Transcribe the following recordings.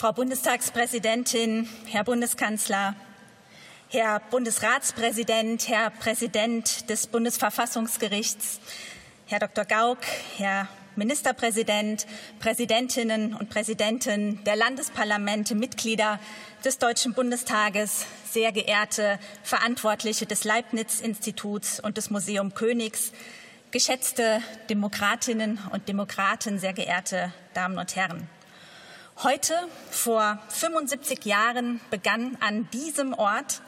Frau Bundestagspräsidentin, Herr Bundeskanzler, Herr Bundesratspräsident, Herr Präsident des Bundesverfassungsgerichts, Herr Dr. Gauck, Herr Ministerpräsident, Präsidentinnen und Präsidenten der Landesparlamente, Mitglieder des Deutschen Bundestages, sehr geehrte Verantwortliche des Leibniz-Instituts und des Museum Königs, geschätzte Demokratinnen und Demokraten, sehr geehrte Damen und Herren. Heute, vor 75 Jahren, begann an diesem Ort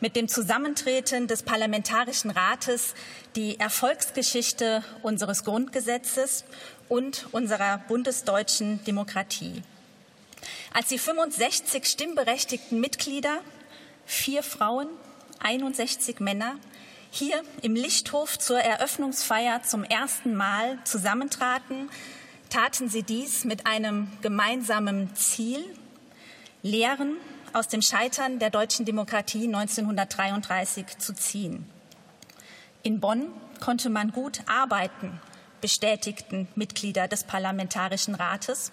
mit dem Zusammentreten des Parlamentarischen Rates die Erfolgsgeschichte unseres Grundgesetzes und unserer bundesdeutschen Demokratie. Als die 65 stimmberechtigten Mitglieder, vier Frauen, 61 Männer, hier im Lichthof zur Eröffnungsfeier zum ersten Mal zusammentraten, taten sie dies mit einem gemeinsamen Ziel, Lehren aus dem Scheitern der deutschen Demokratie 1933 zu ziehen. In Bonn konnte man gut arbeiten, bestätigten Mitglieder des Parlamentarischen Rates.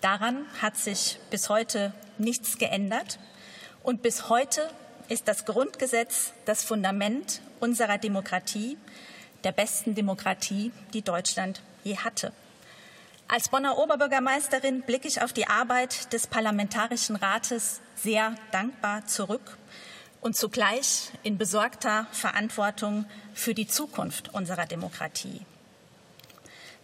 Daran hat sich bis heute nichts geändert. Und bis heute ist das Grundgesetz das Fundament unserer Demokratie, der besten Demokratie, die Deutschland je hatte. Als Bonner Oberbürgermeisterin blicke ich auf die Arbeit des Parlamentarischen Rates sehr dankbar zurück und zugleich in besorgter Verantwortung für die Zukunft unserer Demokratie.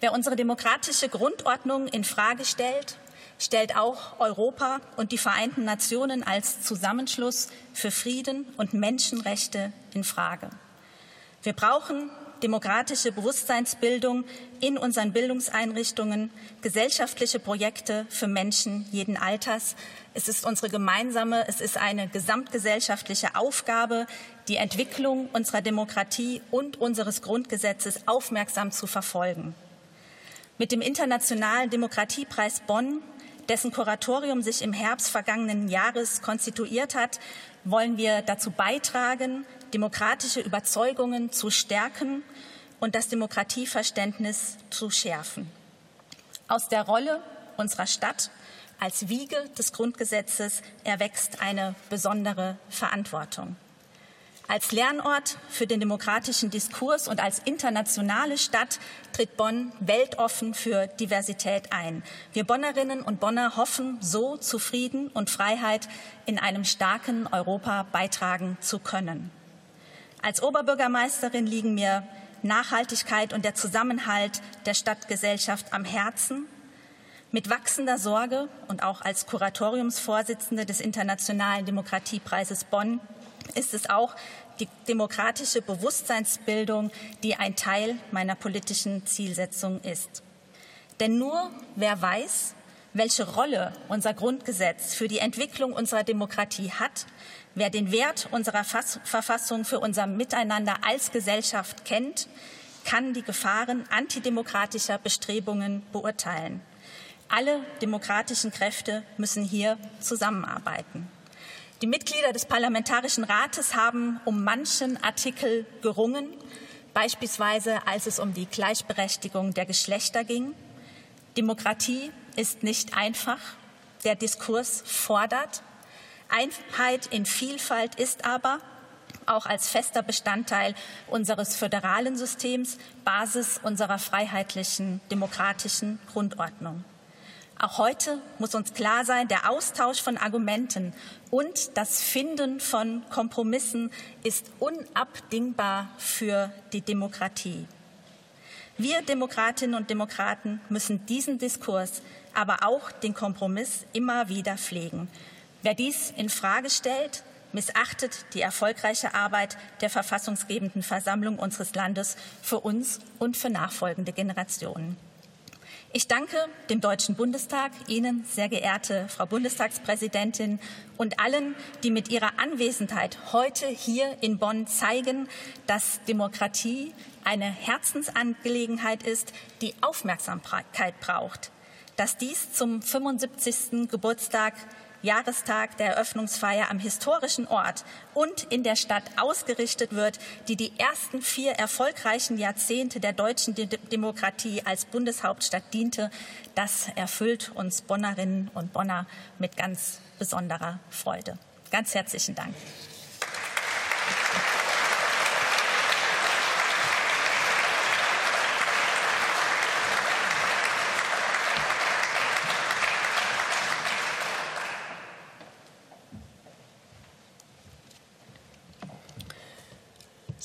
Wer unsere demokratische Grundordnung in Frage stellt, stellt auch Europa und die Vereinten Nationen als Zusammenschluss für Frieden und Menschenrechte in Frage. Wir brauchen demokratische Bewusstseinsbildung in unseren Bildungseinrichtungen, gesellschaftliche Projekte für Menschen jeden Alters. Es ist unsere gemeinsame, es ist eine gesamtgesellschaftliche Aufgabe, die Entwicklung unserer Demokratie und unseres Grundgesetzes aufmerksam zu verfolgen. Mit dem Internationalen Demokratiepreis Bonn, dessen Kuratorium sich im Herbst vergangenen Jahres konstituiert hat, wollen wir dazu beitragen, demokratische Überzeugungen zu stärken und das Demokratieverständnis zu schärfen. Aus der Rolle unserer Stadt als Wiege des Grundgesetzes erwächst eine besondere Verantwortung. Als Lernort für den demokratischen Diskurs und als internationale Stadt tritt Bonn weltoffen für Diversität ein. Wir Bonnerinnen und Bonner hoffen, so zu Frieden und Freiheit in einem starken Europa beitragen zu können. Als Oberbürgermeisterin liegen mir Nachhaltigkeit und der Zusammenhalt der Stadtgesellschaft am Herzen. Mit wachsender Sorge und auch als Kuratoriumsvorsitzende des Internationalen Demokratiepreises Bonn ist es auch die demokratische Bewusstseinsbildung, die ein Teil meiner politischen Zielsetzung ist. Denn nur wer weiß, welche Rolle unser Grundgesetz für die Entwicklung unserer Demokratie hat, wer den Wert unserer Verfassung für unser Miteinander als Gesellschaft kennt, kann die Gefahren antidemokratischer Bestrebungen beurteilen. Alle demokratischen Kräfte müssen hier zusammenarbeiten. Die Mitglieder des Parlamentarischen Rates haben um manchen Artikel gerungen, beispielsweise als es um die Gleichberechtigung der Geschlechter ging. Demokratie ist nicht einfach. Der Diskurs fordert. Einheit in Vielfalt ist aber auch als fester Bestandteil unseres föderalen Systems Basis unserer freiheitlichen demokratischen Grundordnung. Auch heute muss uns klar sein, der Austausch von Argumenten und das Finden von Kompromissen ist unabdingbar für die Demokratie. Wir Demokratinnen und Demokraten müssen diesen Diskurs, aber auch den Kompromiss immer wieder pflegen. Wer dies in Frage stellt, missachtet die erfolgreiche Arbeit der verfassungsgebenden Versammlung unseres Landes für uns und für nachfolgende Generationen. Ich danke dem Deutschen Bundestag, Ihnen, sehr geehrte Frau Bundestagspräsidentin, und allen, die mit ihrer Anwesenheit heute hier in Bonn zeigen, dass Demokratie eine Herzensangelegenheit ist, die Aufmerksamkeit braucht. Dass dies zum 75. Geburtstag Jahrestag der Eröffnungsfeier am historischen Ort und in der Stadt ausgerichtet wird, die die ersten vier erfolgreichen Jahrzehnte der deutschen Demokratie als Bundeshauptstadt diente, das erfüllt uns Bonnerinnen und Bonner mit ganz besonderer Freude. Ganz herzlichen Dank.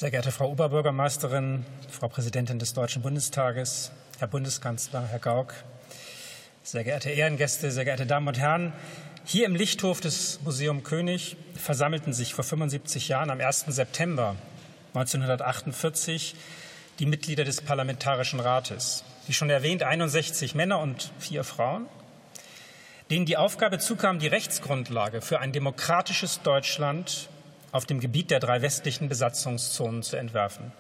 Sehr geehrte Frau Oberbürgermeisterin, Frau Präsidentin des Deutschen Bundestages, Herr Bundeskanzler, Herr Gauck, sehr geehrte Ehrengäste, sehr geehrte Damen und Herren, hier im Lichthof des Museum König versammelten sich vor 75 Jahren am 1. September 1948 die Mitglieder des Parlamentarischen Rates. Wie schon erwähnt, 61 Männer und vier Frauen, denen die Aufgabe zukam, die Rechtsgrundlage für ein demokratisches Deutschland auf dem Gebiet der drei westlichen Besatzungszonen zu entwerfen.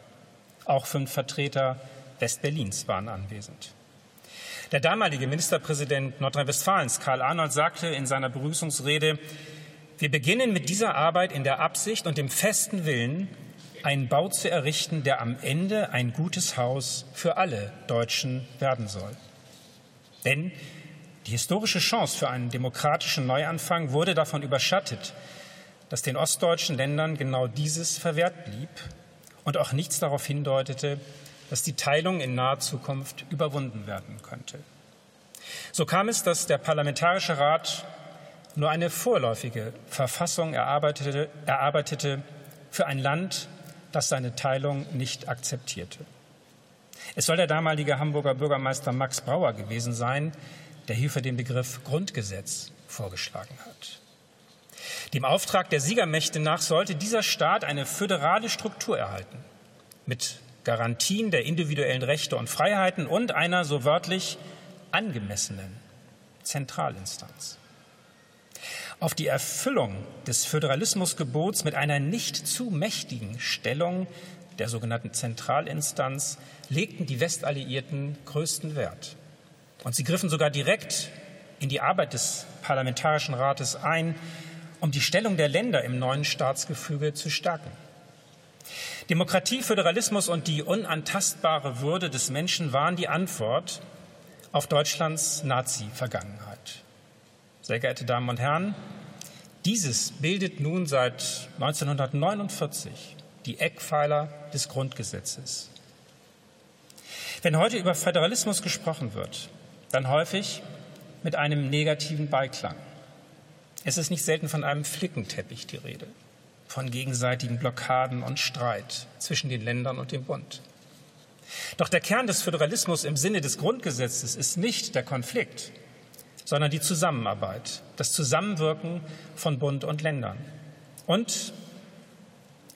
Auch fünf Vertreter Westberlins waren anwesend. Der damalige Ministerpräsident Nordrhein-Westfalens, Karl Arnold, sagte in seiner Begrüßungsrede, wir beginnen mit dieser Arbeit in der Absicht und dem festen Willen, einen Bau zu errichten, der am Ende ein gutes Haus für alle Deutschen werden soll. Denn die historische Chance für einen demokratischen Neuanfang wurde davon überschattet, dass den ostdeutschen Ländern genau dieses verwehrt blieb und auch nichts darauf hindeutete, dass die Teilung in naher Zukunft überwunden werden könnte. So kam es, dass der Parlamentarische Rat nur eine vorläufige Verfassung erarbeitete, erarbeitete für ein Land, das seine Teilung nicht akzeptierte. Es soll der damalige Hamburger Bürgermeister Max Brauer gewesen sein, der hierfür den Begriff Grundgesetz vorgeschlagen hat. Dem Auftrag der Siegermächte nach sollte dieser Staat eine föderale Struktur erhalten, mit Garantien der individuellen Rechte und Freiheiten und einer so wörtlich angemessenen Zentralinstanz. Auf die Erfüllung des Föderalismusgebots mit einer nicht zu mächtigen Stellung der sogenannten Zentralinstanz legten die Westalliierten größten Wert. Und sie griffen sogar direkt in die Arbeit des Parlamentarischen Rates ein, um die Stellung der Länder im neuen Staatsgefüge zu stärken. Demokratie, Föderalismus und die unantastbare Würde des Menschen waren die Antwort auf Deutschlands Nazi-Vergangenheit. Sehr geehrte Damen und Herren, dieses bildet nun seit 1949 die Eckpfeiler des Grundgesetzes. Wenn heute über Föderalismus gesprochen wird, dann häufig mit einem negativen Beiklang. Es ist nicht selten von einem Flickenteppich die Rede, von gegenseitigen Blockaden und Streit zwischen den Ländern und dem Bund. Doch der Kern des Föderalismus im Sinne des Grundgesetzes ist nicht der Konflikt, sondern die Zusammenarbeit, das Zusammenwirken von Bund und Ländern. Und,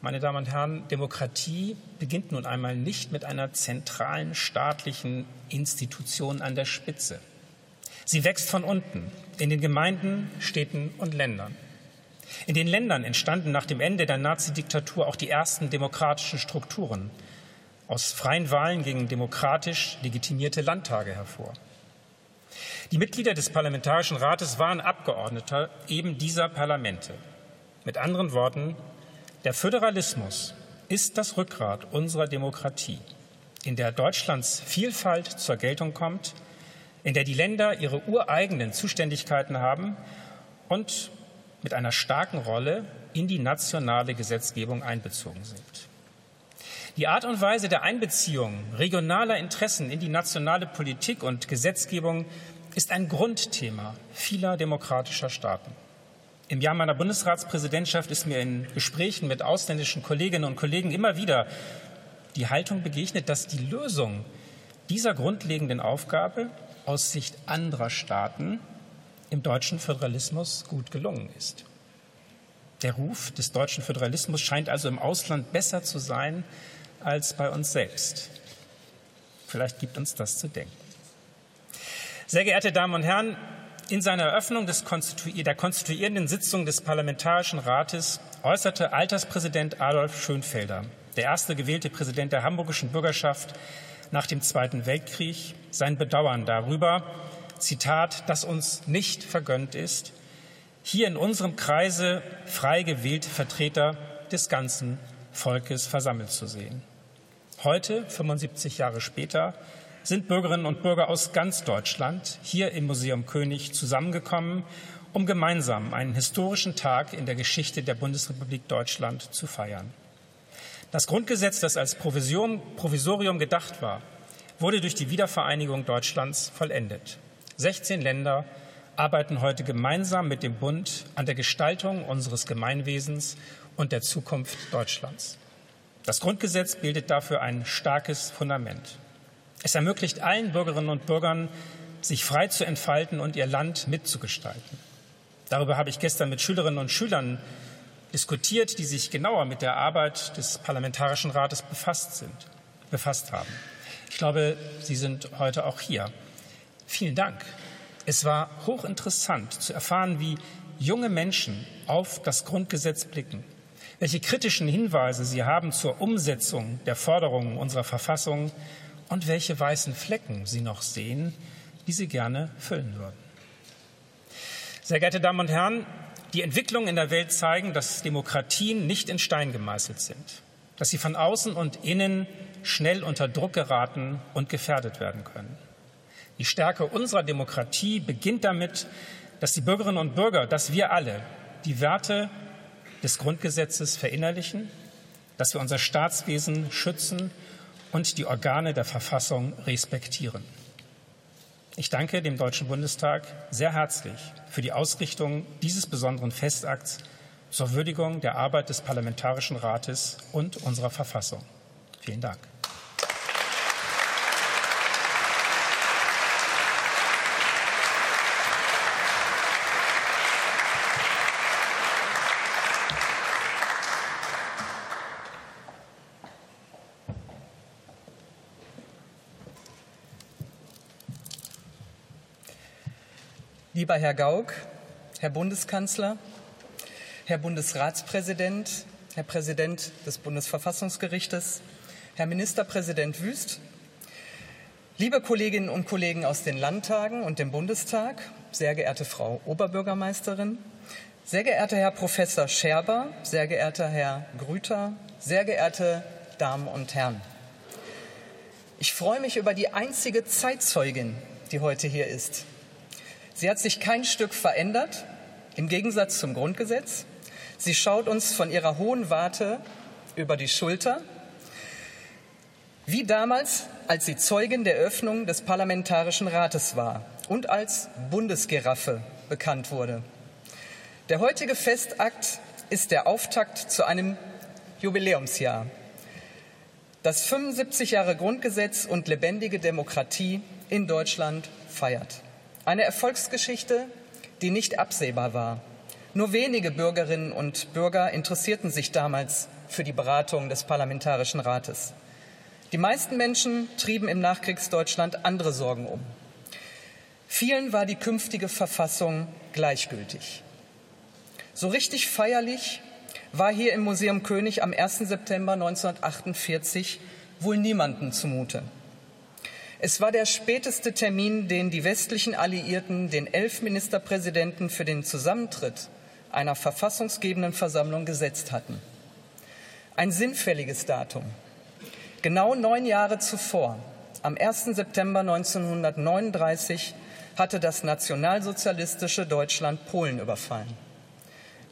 meine Damen und Herren, Demokratie beginnt nun einmal nicht mit einer zentralen staatlichen Institution an der Spitze. Sie wächst von unten in den Gemeinden, Städten und Ländern. In den Ländern entstanden nach dem Ende der Nazidiktatur auch die ersten demokratischen Strukturen. Aus freien Wahlen gingen demokratisch legitimierte Landtage hervor. Die Mitglieder des Parlamentarischen Rates waren Abgeordnete eben dieser Parlamente. Mit anderen Worten, der Föderalismus ist das Rückgrat unserer Demokratie, in der Deutschlands Vielfalt zur Geltung kommt, in der die Länder ihre ureigenen Zuständigkeiten haben und mit einer starken Rolle in die nationale Gesetzgebung einbezogen sind. Die Art und Weise der Einbeziehung regionaler Interessen in die nationale Politik und Gesetzgebung ist ein Grundthema vieler demokratischer Staaten. Im Jahr meiner Bundesratspräsidentschaft ist mir in Gesprächen mit ausländischen Kolleginnen und Kollegen immer wieder die Haltung begegnet, dass die Lösung dieser grundlegenden Aufgabe aus Sicht anderer Staaten im deutschen Föderalismus gut gelungen ist. Der Ruf des deutschen Föderalismus scheint also im Ausland besser zu sein als bei uns selbst. Vielleicht gibt uns das zu denken. Sehr geehrte Damen und Herren, in seiner Eröffnung Konstitu der konstituierenden Sitzung des Parlamentarischen Rates äußerte Alterspräsident Adolf Schönfelder, der erste gewählte Präsident der hamburgischen Bürgerschaft nach dem Zweiten Weltkrieg, sein Bedauern darüber, Zitat, dass uns nicht vergönnt ist, hier in unserem Kreise frei gewählte Vertreter des ganzen Volkes versammelt zu sehen. Heute, 75 Jahre später, sind Bürgerinnen und Bürger aus ganz Deutschland hier im Museum König zusammengekommen, um gemeinsam einen historischen Tag in der Geschichte der Bundesrepublik Deutschland zu feiern. Das Grundgesetz, das als Provisorium gedacht war, wurde durch die Wiedervereinigung Deutschlands vollendet. 16 Länder arbeiten heute gemeinsam mit dem Bund an der Gestaltung unseres Gemeinwesens und der Zukunft Deutschlands. Das Grundgesetz bildet dafür ein starkes Fundament. Es ermöglicht allen Bürgerinnen und Bürgern, sich frei zu entfalten und ihr Land mitzugestalten. Darüber habe ich gestern mit Schülerinnen und Schülern diskutiert, die sich genauer mit der Arbeit des Parlamentarischen Rates befasst, sind, befasst haben. Ich glaube, Sie sind heute auch hier. Vielen Dank. Es war hochinteressant zu erfahren, wie junge Menschen auf das Grundgesetz blicken, welche kritischen Hinweise sie haben zur Umsetzung der Forderungen unserer Verfassung und welche weißen Flecken Sie noch sehen, die Sie gerne füllen würden. Sehr geehrte Damen und Herren, die Entwicklungen in der Welt zeigen, dass Demokratien nicht in Stein gemeißelt sind, dass sie von außen und innen schnell unter Druck geraten und gefährdet werden können. Die Stärke unserer Demokratie beginnt damit, dass die Bürgerinnen und Bürger, dass wir alle die Werte des Grundgesetzes verinnerlichen, dass wir unser Staatswesen schützen und die Organe der Verfassung respektieren. Ich danke dem Deutschen Bundestag sehr herzlich für die Ausrichtung dieses besonderen Festakts zur Würdigung der Arbeit des Parlamentarischen Rates und unserer Verfassung. Vielen Dank. Lieber Herr Gauck, Herr Bundeskanzler, Herr Bundesratspräsident, Herr Präsident des Bundesverfassungsgerichtes, Herr Ministerpräsident Wüst, liebe Kolleginnen und Kollegen aus den Landtagen und dem Bundestag, sehr geehrte Frau Oberbürgermeisterin, sehr geehrter Herr Professor Scherber, sehr geehrter Herr Grüter, sehr geehrte Damen und Herren. Ich freue mich über die einzige Zeitzeugin, die heute hier ist. Sie hat sich kein Stück verändert, im Gegensatz zum Grundgesetz. Sie schaut uns von ihrer hohen Warte über die Schulter, wie damals, als sie Zeugin der Öffnung des Parlamentarischen Rates war und als Bundesgeraffe bekannt wurde. Der heutige Festakt ist der Auftakt zu einem Jubiläumsjahr das 75 Jahre Grundgesetz und lebendige Demokratie in Deutschland feiert. Eine Erfolgsgeschichte, die nicht absehbar war. Nur wenige Bürgerinnen und Bürger interessierten sich damals für die Beratung des Parlamentarischen Rates. Die meisten Menschen trieben im Nachkriegsdeutschland andere Sorgen um. Vielen war die künftige Verfassung gleichgültig. So richtig feierlich war hier im Museum König am 1. September 1948 wohl niemanden zumute. Es war der späteste Termin, den die westlichen Alliierten den elf Ministerpräsidenten für den Zusammentritt einer verfassungsgebenden Versammlung gesetzt hatten. Ein sinnfälliges Datum. Genau neun Jahre zuvor, am 1. September 1939, hatte das nationalsozialistische Deutschland Polen überfallen.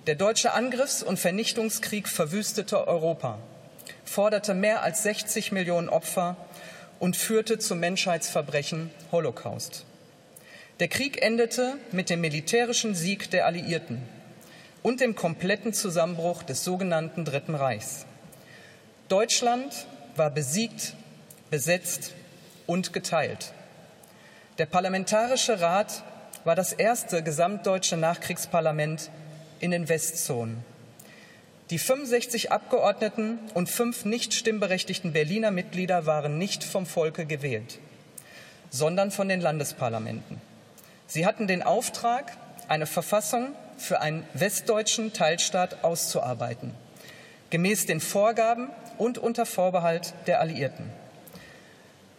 Der deutsche Angriffs- und Vernichtungskrieg verwüstete Europa, forderte mehr als 60 Millionen Opfer und führte zum Menschheitsverbrechen Holocaust. Der Krieg endete mit dem militärischen Sieg der Alliierten und dem kompletten Zusammenbruch des sogenannten Dritten Reichs. Deutschland war besiegt, besetzt und geteilt. Der Parlamentarische Rat war das erste gesamtdeutsche Nachkriegsparlament in den Westzonen. Die 65 Abgeordneten und fünf nicht stimmberechtigten Berliner Mitglieder waren nicht vom Volke gewählt, sondern von den Landesparlamenten. Sie hatten den Auftrag, eine Verfassung für einen westdeutschen Teilstaat auszuarbeiten, gemäß den Vorgaben und unter Vorbehalt der Alliierten.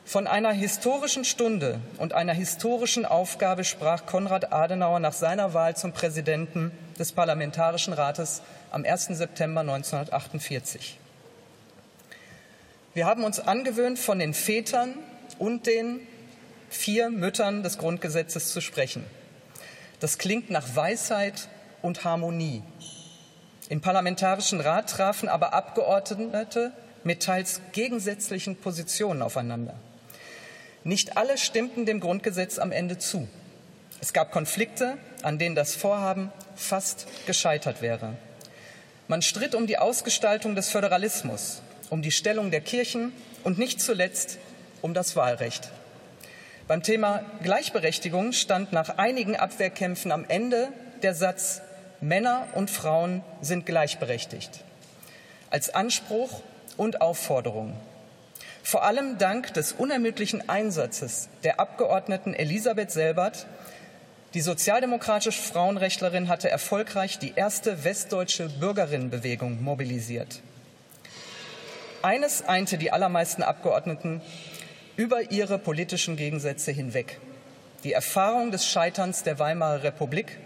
Von einer historischen Stunde und einer historischen Aufgabe sprach Konrad Adenauer nach seiner Wahl zum Präsidenten des Parlamentarischen Rates am 1. September 1948. Wir haben uns angewöhnt, von den Vätern und den vier Müttern des Grundgesetzes zu sprechen. Das klingt nach Weisheit und Harmonie. Im Parlamentarischen Rat trafen aber Abgeordnete mit teils gegensätzlichen Positionen aufeinander. Nicht alle stimmten dem Grundgesetz am Ende zu. Es gab Konflikte, an denen das Vorhaben fast gescheitert wäre. Man stritt um die Ausgestaltung des Föderalismus, um die Stellung der Kirchen und nicht zuletzt um das Wahlrecht. Beim Thema Gleichberechtigung stand nach einigen Abwehrkämpfen am Ende der Satz Männer und Frauen sind gleichberechtigt als Anspruch und Aufforderung. Vor allem dank des unermüdlichen Einsatzes der Abgeordneten Elisabeth Selbert, die sozialdemokratische Frauenrechtlerin hatte erfolgreich die erste westdeutsche Bürgerinnenbewegung mobilisiert. Eines einte die allermeisten Abgeordneten über ihre politischen Gegensätze hinweg. Die Erfahrung des Scheiterns der Weimarer Republik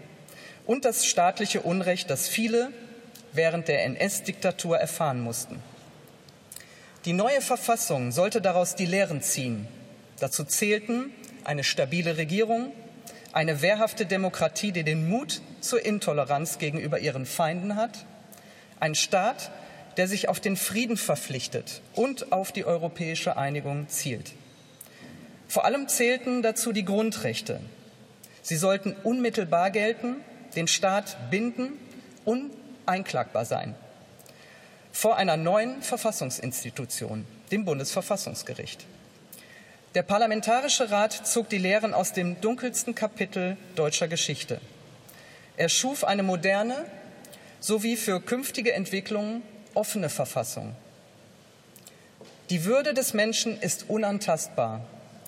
und das staatliche Unrecht, das viele während der NS-Diktatur erfahren mussten. Die neue Verfassung sollte daraus die Lehren ziehen. Dazu zählten eine stabile Regierung, eine wehrhafte Demokratie, die den Mut zur Intoleranz gegenüber ihren Feinden hat, ein Staat, der sich auf den Frieden verpflichtet und auf die europäische Einigung zielt. Vor allem zählten dazu die Grundrechte. Sie sollten unmittelbar gelten, den Staat binden und einklagbar sein vor einer neuen Verfassungsinstitution, dem Bundesverfassungsgericht. Der Parlamentarische Rat zog die Lehren aus dem dunkelsten Kapitel deutscher Geschichte. Er schuf eine moderne sowie für künftige Entwicklungen offene Verfassung. Die Würde des Menschen ist unantastbar.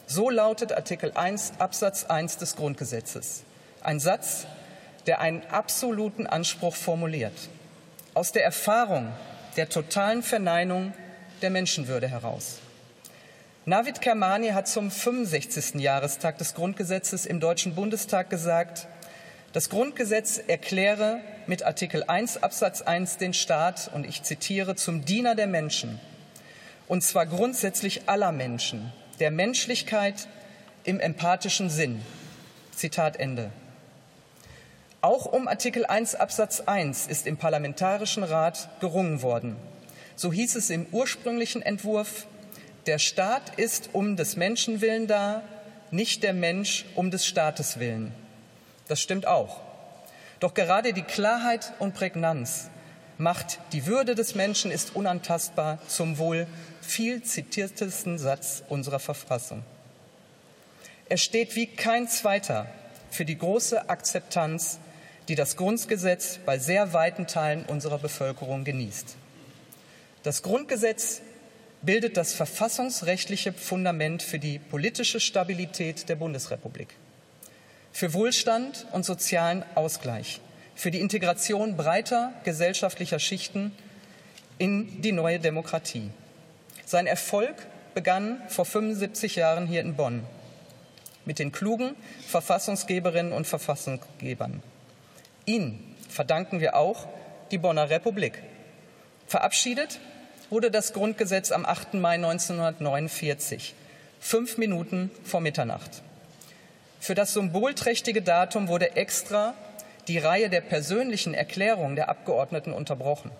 So lautet Artikel 1 Absatz 1 des Grundgesetzes. Ein Satz, der einen absoluten Anspruch formuliert. Aus der Erfahrung der totalen Verneinung der Menschenwürde heraus. Navid Kermani hat zum 65. Jahrestag des Grundgesetzes im Deutschen Bundestag gesagt, das Grundgesetz erkläre mit Artikel 1 Absatz 1 den Staat, und ich zitiere, zum Diener der Menschen, und zwar grundsätzlich aller Menschen, der Menschlichkeit im empathischen Sinn. Zitat Ende. Auch um Artikel 1 Absatz 1 ist im Parlamentarischen Rat gerungen worden. So hieß es im ursprünglichen Entwurf, der Staat ist um des Menschen willen da, nicht der Mensch um des Staates willen. Das stimmt auch. Doch gerade die Klarheit und Prägnanz macht die Würde des Menschen ist unantastbar zum wohl viel zitiertesten Satz unserer Verfassung. Er steht wie kein zweiter für die große Akzeptanz, die das Grundgesetz bei sehr weiten Teilen unserer Bevölkerung genießt. Das Grundgesetz bildet das verfassungsrechtliche Fundament für die politische Stabilität der Bundesrepublik für Wohlstand und sozialen Ausgleich, für die Integration breiter gesellschaftlicher Schichten in die neue Demokratie. Sein Erfolg begann vor 75 Jahren hier in Bonn mit den klugen Verfassungsgeberinnen und Verfassungsgebern. Ihnen verdanken wir auch die Bonner Republik. Verabschiedet wurde das Grundgesetz am 8. Mai 1949, fünf Minuten vor Mitternacht. Für das symbolträchtige Datum wurde extra die Reihe der persönlichen Erklärungen der Abgeordneten unterbrochen.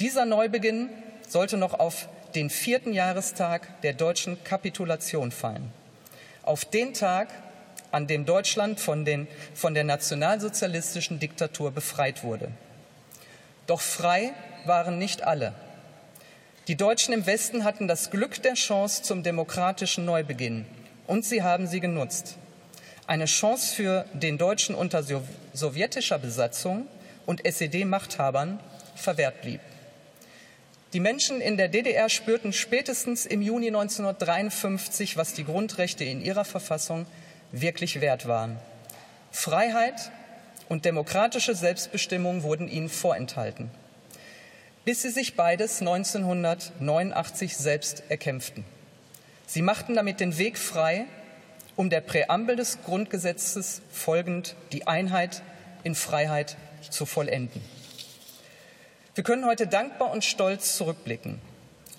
Dieser Neubeginn sollte noch auf den vierten Jahrestag der deutschen Kapitulation fallen. Auf den Tag, an dem Deutschland von, den, von der nationalsozialistischen Diktatur befreit wurde. Doch frei waren nicht alle. Die Deutschen im Westen hatten das Glück der Chance zum demokratischen Neubeginn und sie haben sie genutzt eine Chance für den Deutschen unter sowjetischer Besatzung und SED-Machthabern verwehrt blieb. Die Menschen in der DDR spürten spätestens im Juni 1953, was die Grundrechte in ihrer Verfassung wirklich wert waren. Freiheit und demokratische Selbstbestimmung wurden ihnen vorenthalten, bis sie sich beides 1989 selbst erkämpften. Sie machten damit den Weg frei um der Präambel des Grundgesetzes folgend die Einheit in Freiheit zu vollenden. Wir können heute dankbar und stolz zurückblicken.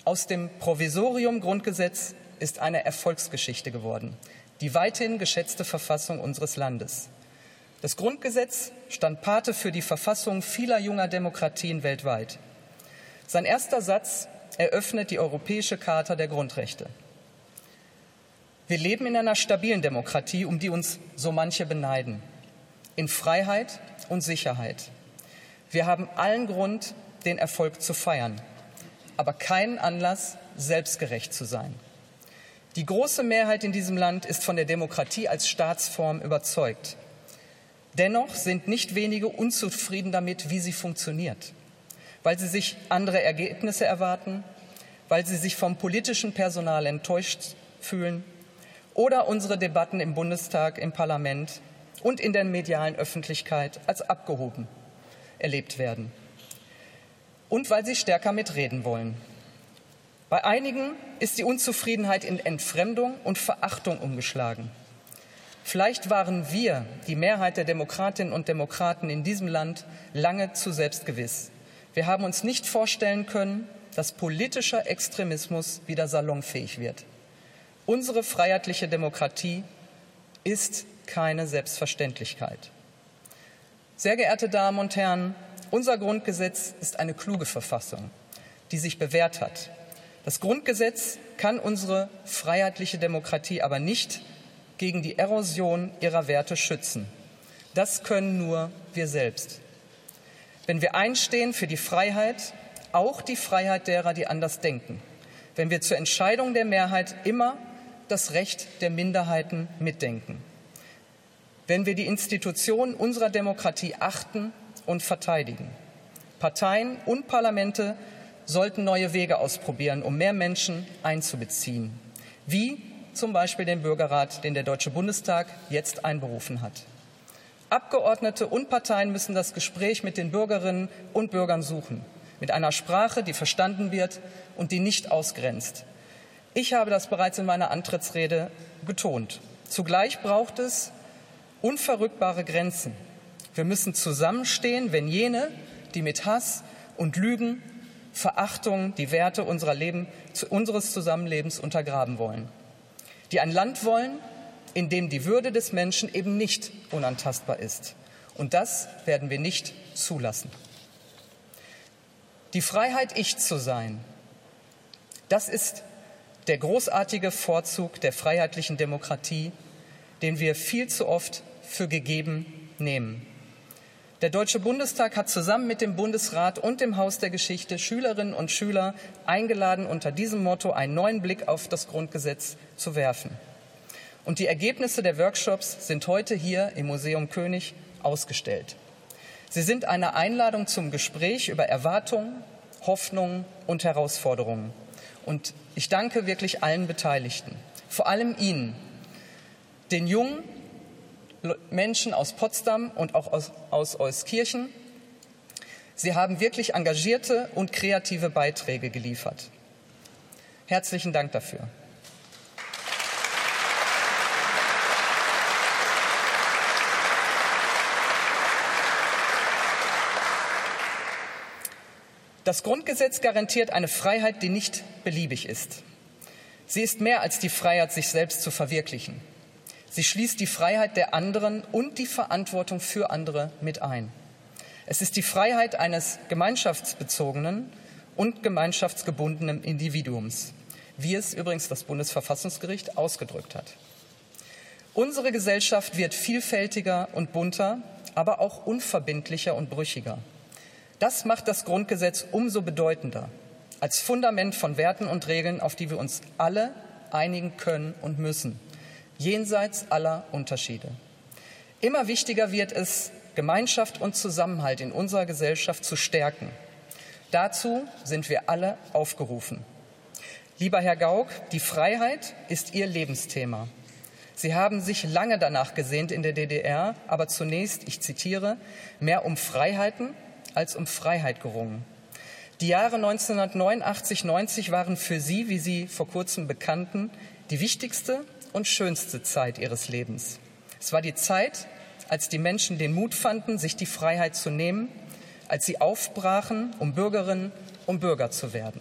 Aus dem Provisorium Grundgesetz ist eine Erfolgsgeschichte geworden, die weithin geschätzte Verfassung unseres Landes. Das Grundgesetz stand Pate für die Verfassung vieler junger Demokratien weltweit. Sein erster Satz eröffnet die Europäische Charta der Grundrechte. Wir leben in einer stabilen Demokratie, um die uns so manche beneiden, in Freiheit und Sicherheit. Wir haben allen Grund, den Erfolg zu feiern, aber keinen Anlass, selbstgerecht zu sein. Die große Mehrheit in diesem Land ist von der Demokratie als Staatsform überzeugt. Dennoch sind nicht wenige unzufrieden damit, wie sie funktioniert, weil sie sich andere Ergebnisse erwarten, weil sie sich vom politischen Personal enttäuscht fühlen oder unsere Debatten im Bundestag, im Parlament und in der medialen Öffentlichkeit als abgehoben erlebt werden. Und weil sie stärker mitreden wollen. Bei einigen ist die Unzufriedenheit in Entfremdung und Verachtung umgeschlagen. Vielleicht waren wir, die Mehrheit der Demokratinnen und Demokraten in diesem Land, lange zu selbstgewiss. Wir haben uns nicht vorstellen können, dass politischer Extremismus wieder salonfähig wird. Unsere freiheitliche Demokratie ist keine Selbstverständlichkeit. Sehr geehrte Damen und Herren, unser Grundgesetz ist eine kluge Verfassung, die sich bewährt hat. Das Grundgesetz kann unsere freiheitliche Demokratie aber nicht gegen die Erosion ihrer Werte schützen. Das können nur wir selbst. Wenn wir einstehen für die Freiheit, auch die Freiheit derer, die anders denken, wenn wir zur Entscheidung der Mehrheit immer das Recht der Minderheiten mitdenken. Wenn wir die Institutionen unserer Demokratie achten und verteidigen. Parteien und Parlamente sollten neue Wege ausprobieren, um mehr Menschen einzubeziehen, wie zum Beispiel den Bürgerrat, den der Deutsche Bundestag jetzt einberufen hat. Abgeordnete und Parteien müssen das Gespräch mit den Bürgerinnen und Bürgern suchen, mit einer Sprache, die verstanden wird und die nicht ausgrenzt. Ich habe das bereits in meiner Antrittsrede betont. Zugleich braucht es unverrückbare Grenzen. Wir müssen zusammenstehen, wenn jene, die mit Hass und Lügen, Verachtung die Werte Leben, unseres Zusammenlebens untergraben wollen. Die ein Land wollen, in dem die Würde des Menschen eben nicht unantastbar ist. Und das werden wir nicht zulassen. Die Freiheit, ich zu sein, das ist der großartige Vorzug der freiheitlichen Demokratie, den wir viel zu oft für gegeben nehmen. Der Deutsche Bundestag hat zusammen mit dem Bundesrat und dem Haus der Geschichte Schülerinnen und Schüler eingeladen, unter diesem Motto einen neuen Blick auf das Grundgesetz zu werfen. Und die Ergebnisse der Workshops sind heute hier im Museum König ausgestellt. Sie sind eine Einladung zum Gespräch über Erwartungen, Hoffnungen und Herausforderungen. Und ich danke wirklich allen Beteiligten, vor allem Ihnen, den jungen Menschen aus Potsdam und auch aus, Euskirchen. Sie haben wirklich engagierte und kreative Beiträge geliefert. Herzlichen Dank dafür. Das Grundgesetz garantiert eine Freiheit, die nicht beliebig ist. Sie ist mehr als die Freiheit, sich selbst zu verwirklichen. Sie schließt die Freiheit der anderen und die Verantwortung für andere mit ein. Es ist die Freiheit eines gemeinschaftsbezogenen und gemeinschaftsgebundenen Individuums, wie es übrigens das Bundesverfassungsgericht ausgedrückt hat. Unsere Gesellschaft wird vielfältiger und bunter, aber auch unverbindlicher und brüchiger. Das macht das Grundgesetz umso bedeutender als Fundament von Werten und Regeln, auf die wir uns alle einigen können und müssen, jenseits aller Unterschiede. Immer wichtiger wird es, Gemeinschaft und Zusammenhalt in unserer Gesellschaft zu stärken. Dazu sind wir alle aufgerufen. Lieber Herr Gauck, die Freiheit ist Ihr Lebensthema. Sie haben sich lange danach gesehnt in der DDR, aber zunächst, ich zitiere, mehr um Freiheiten als um Freiheit gerungen. Die Jahre 1989-90 waren für Sie, wie Sie vor kurzem bekannten, die wichtigste und schönste Zeit Ihres Lebens. Es war die Zeit, als die Menschen den Mut fanden, sich die Freiheit zu nehmen, als sie aufbrachen, um Bürgerinnen und Bürger zu werden.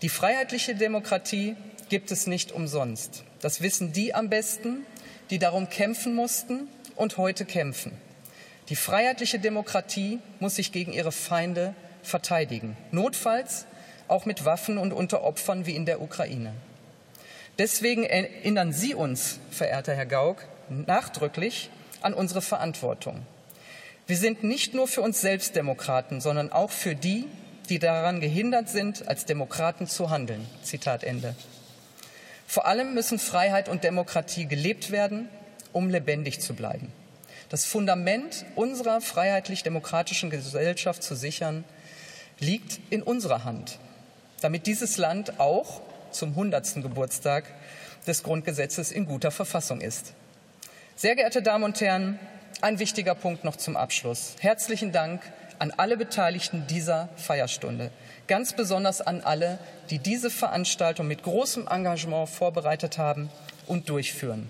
Die freiheitliche Demokratie gibt es nicht umsonst. Das wissen die am besten, die darum kämpfen mussten und heute kämpfen. Die freiheitliche Demokratie muss sich gegen ihre Feinde verteidigen, notfalls auch mit Waffen und unter Opfern wie in der Ukraine. Deswegen erinnern Sie uns, verehrter Herr Gauck, nachdrücklich an unsere Verantwortung. Wir sind nicht nur für uns selbst Demokraten, sondern auch für die, die daran gehindert sind, als Demokraten zu handeln. Zitat Ende. Vor allem müssen Freiheit und Demokratie gelebt werden, um lebendig zu bleiben das Fundament unserer freiheitlich-demokratischen Gesellschaft zu sichern, liegt in unserer Hand, damit dieses Land auch zum 100. Geburtstag des Grundgesetzes in guter Verfassung ist. Sehr geehrte Damen und Herren, ein wichtiger Punkt noch zum Abschluss. Herzlichen Dank an alle Beteiligten dieser Feierstunde, ganz besonders an alle, die diese Veranstaltung mit großem Engagement vorbereitet haben und durchführen.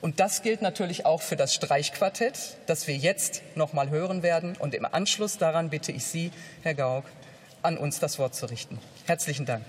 Und das gilt natürlich auch für das Streichquartett, das wir jetzt noch mal hören werden. Und im Anschluss daran bitte ich Sie, Herr Gauck, an uns das Wort zu richten. Herzlichen Dank.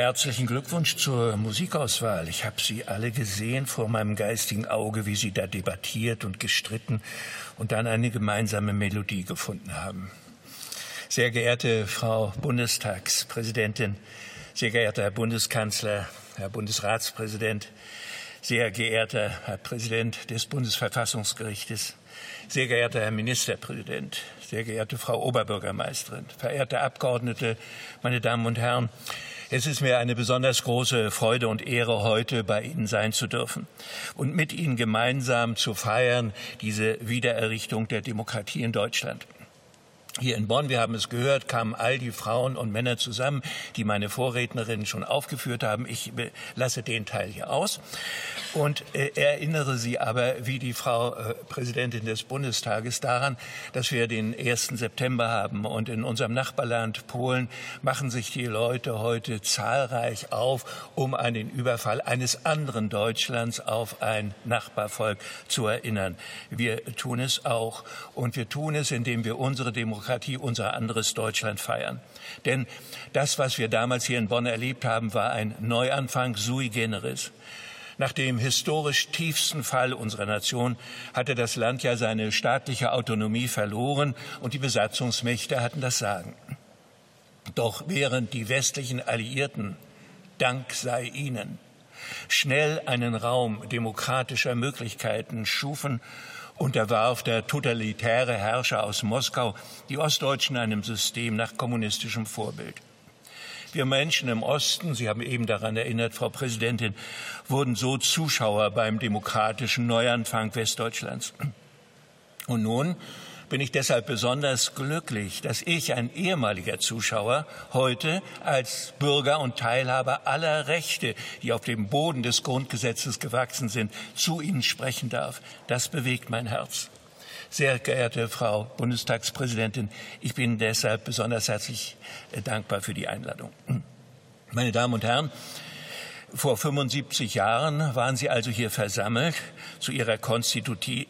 Herzlichen Glückwunsch zur Musikauswahl. Ich habe Sie alle gesehen vor meinem geistigen Auge, wie Sie da debattiert und gestritten und dann eine gemeinsame Melodie gefunden haben. Sehr geehrte Frau Bundestagspräsidentin, sehr geehrter Herr Bundeskanzler, Herr Bundesratspräsident, sehr geehrter Herr Präsident des Bundesverfassungsgerichtes, sehr geehrter Herr Ministerpräsident, sehr geehrte Frau Oberbürgermeisterin, verehrte Abgeordnete, meine Damen und Herren, es ist mir eine besonders große Freude und Ehre, heute bei Ihnen sein zu dürfen und mit Ihnen gemeinsam zu feiern, diese Wiedererrichtung der Demokratie in Deutschland. Hier in Bonn, wir haben es gehört, kamen all die Frauen und Männer zusammen, die meine Vorrednerinnen schon aufgeführt haben. Ich lasse den Teil hier aus und äh, erinnere Sie aber, wie die Frau äh, Präsidentin des Bundestages, daran, dass wir den 1. September haben und in unserem Nachbarland Polen machen sich die Leute heute zahlreich auf, um an den Überfall eines anderen Deutschlands auf ein Nachbarvolk zu erinnern. Wir tun es auch und wir tun es, indem wir unsere Demokratie Demokratie unser anderes Deutschland feiern. Denn das, was wir damals hier in Bonn erlebt haben, war ein Neuanfang sui generis. Nach dem historisch tiefsten Fall unserer Nation hatte das Land ja seine staatliche Autonomie verloren und die Besatzungsmächte hatten das Sagen. Doch während die westlichen Alliierten, Dank sei ihnen, schnell einen Raum demokratischer Möglichkeiten schufen unterwarf der totalitäre Herrscher aus Moskau die Ostdeutschen einem System nach kommunistischem Vorbild. Wir Menschen im Osten, Sie haben eben daran erinnert, Frau Präsidentin, wurden so Zuschauer beim demokratischen Neuanfang Westdeutschlands. Und nun bin ich deshalb besonders glücklich, dass ich, ein ehemaliger Zuschauer, heute als Bürger und Teilhaber aller Rechte, die auf dem Boden des Grundgesetzes gewachsen sind, zu Ihnen sprechen darf. Das bewegt mein Herz. Sehr geehrte Frau Bundestagspräsidentin, ich bin deshalb besonders herzlich äh, dankbar für die Einladung. Meine Damen und Herren, vor 75 Jahren waren Sie also hier versammelt zu Ihrer konstitutiv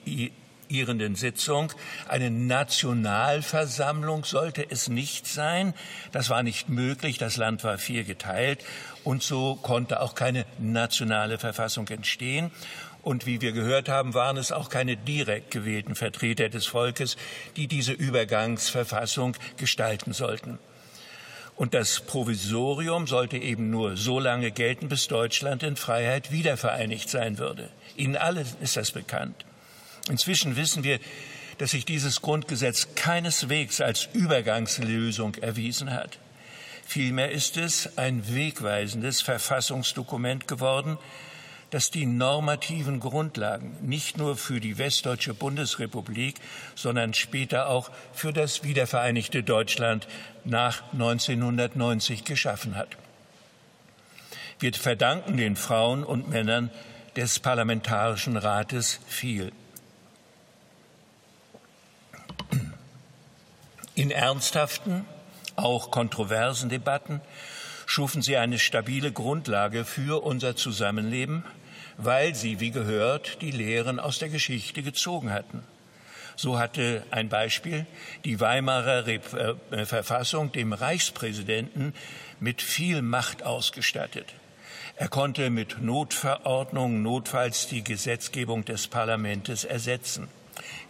konstituierenden Sitzung. Eine Nationalversammlung sollte es nicht sein. Das war nicht möglich. Das Land war vier geteilt. Und so konnte auch keine nationale Verfassung entstehen. Und wie wir gehört haben, waren es auch keine direkt gewählten Vertreter des Volkes, die diese Übergangsverfassung gestalten sollten. Und das Provisorium sollte eben nur so lange gelten, bis Deutschland in Freiheit wiedervereinigt sein würde. Ihnen allen ist das bekannt. Inzwischen wissen wir, dass sich dieses Grundgesetz keineswegs als Übergangslösung erwiesen hat. Vielmehr ist es ein wegweisendes Verfassungsdokument geworden, das die normativen Grundlagen nicht nur für die westdeutsche Bundesrepublik, sondern später auch für das wiedervereinigte Deutschland nach 1990 geschaffen hat. Wir verdanken den Frauen und Männern des Parlamentarischen Rates viel. In ernsthaften, auch kontroversen Debatten schufen sie eine stabile Grundlage für unser Zusammenleben, weil sie, wie gehört, die Lehren aus der Geschichte gezogen hatten. So hatte ein Beispiel die Weimarer Rep äh, Verfassung dem Reichspräsidenten mit viel Macht ausgestattet. Er konnte mit Notverordnungen notfalls die Gesetzgebung des Parlaments ersetzen.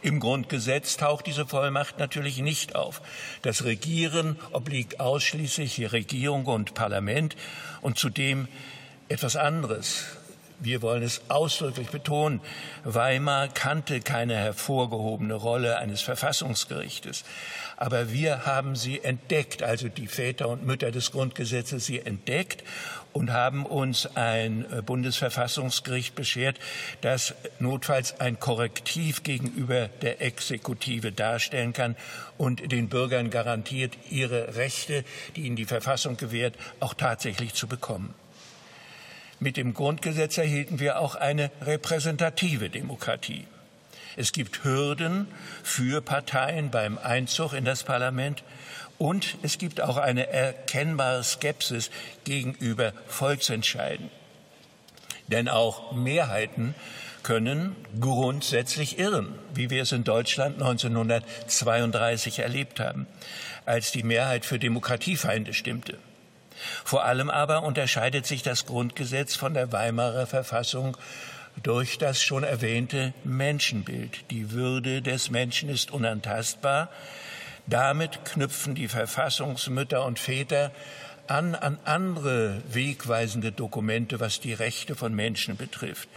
Im Grundgesetz taucht diese Vollmacht natürlich nicht auf. Das Regieren obliegt ausschließlich Regierung und Parlament und zudem etwas anderes. Wir wollen es ausdrücklich betonen. Weimar kannte keine hervorgehobene Rolle eines Verfassungsgerichtes. Aber wir haben sie entdeckt, also die Väter und Mütter des Grundgesetzes sie entdeckt und haben uns ein äh, Bundesverfassungsgericht beschert, das notfalls ein Korrektiv gegenüber der Exekutive darstellen kann und den Bürgern garantiert, ihre Rechte, die ihnen die Verfassung gewährt, auch tatsächlich zu bekommen. Mit dem Grundgesetz erhielten wir auch eine repräsentative Demokratie. Es gibt Hürden für Parteien beim Einzug in das Parlament und es gibt auch eine erkennbare Skepsis gegenüber Volksentscheiden. Denn auch Mehrheiten können grundsätzlich irren, wie wir es in Deutschland 1932 erlebt haben, als die Mehrheit für Demokratiefeinde stimmte. Vor allem aber unterscheidet sich das Grundgesetz von der Weimarer Verfassung durch das schon erwähnte Menschenbild. Die Würde des Menschen ist unantastbar. Damit knüpfen die Verfassungsmütter und Väter an an andere wegweisende Dokumente, was die Rechte von Menschen betrifft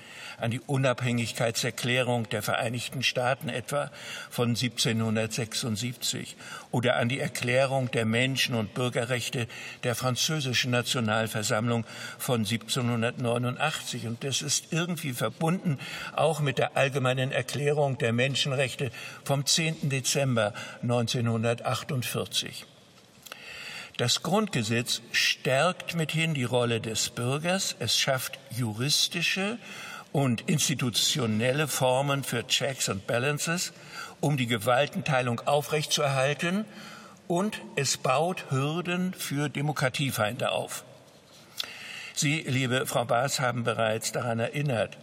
an die Unabhängigkeitserklärung der Vereinigten Staaten etwa von 1776 oder an die Erklärung der Menschen- und Bürgerrechte der französischen Nationalversammlung von 1789. Und das ist irgendwie verbunden auch mit der allgemeinen Erklärung der Menschenrechte vom 10. Dezember 1948. Das Grundgesetz stärkt mithin die Rolle des Bürgers. Es schafft juristische und institutionelle Formen für Checks and Balances, um die Gewaltenteilung aufrechtzuerhalten und es baut Hürden für Demokratiefeinde auf. Sie, liebe Frau Baas, haben bereits daran erinnert,